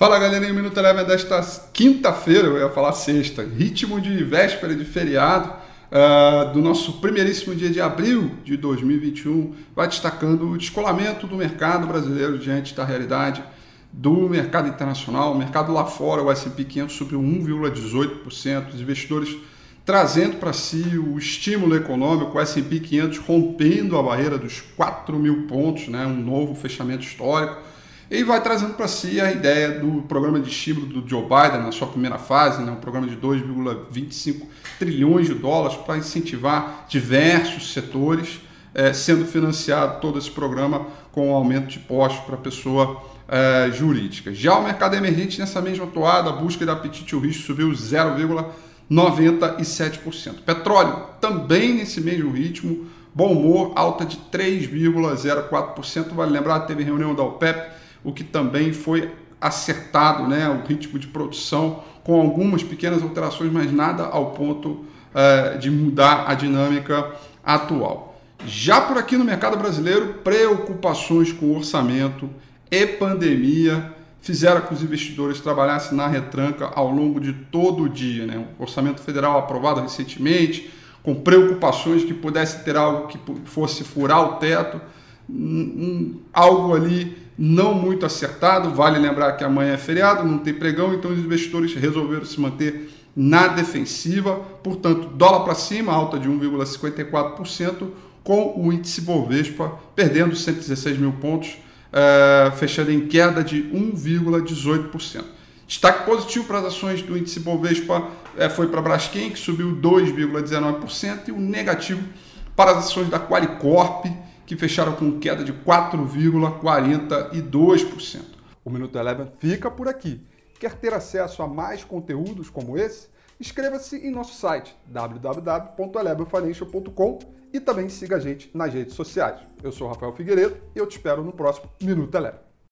Fala galerinha, Minuto Eleven desta quinta-feira, eu ia falar sexta, ritmo de véspera de feriado uh, do nosso primeiríssimo dia de abril de 2021, vai destacando o descolamento do mercado brasileiro diante da realidade do mercado internacional. O mercado lá fora, o S&P 500 subiu 1,18%, os investidores trazendo para si o estímulo econômico, o S&P 500 rompendo a barreira dos 4 mil pontos, né, um novo fechamento histórico, e vai trazendo para si a ideia do programa de estímulo do Joe Biden na sua primeira fase, né, um programa de 2,25 trilhões de dólares para incentivar diversos setores, é, sendo financiado todo esse programa com o aumento de impostos para a pessoa é, jurídica. Já o mercado emergente nessa mesma toada, a busca de apetite ao risco subiu 0,97%. Petróleo também nesse mesmo ritmo, bom humor, alta de 3,04%. Vale lembrar, teve reunião da OPEP o que também foi acertado, né, o ritmo de produção com algumas pequenas alterações, mas nada ao ponto uh, de mudar a dinâmica atual. Já por aqui no mercado brasileiro, preocupações com orçamento e pandemia fizeram que os investidores trabalhassem na retranca ao longo de todo o dia. Né? O orçamento federal aprovado recentemente, com preocupações que pudesse ter algo que fosse furar o teto, um, algo ali não muito acertado. Vale lembrar que amanhã é feriado, não tem pregão, então os investidores resolveram se manter na defensiva. Portanto, dólar para cima, alta de 1,54%, com o índice Bovespa perdendo 116 mil pontos, é, fechando em queda de 1,18%. Destaque positivo para as ações do índice Bovespa é, foi para a Braskem, que subiu 2,19%, e o negativo para as ações da Qualicorp, que fecharam com queda de 4,42%. O Minuto Eleven fica por aqui. Quer ter acesso a mais conteúdos como esse? Inscreva-se em nosso site www.elevenfinancial.com e também siga a gente nas redes sociais. Eu sou Rafael Figueiredo e eu te espero no próximo Minuto Eleven.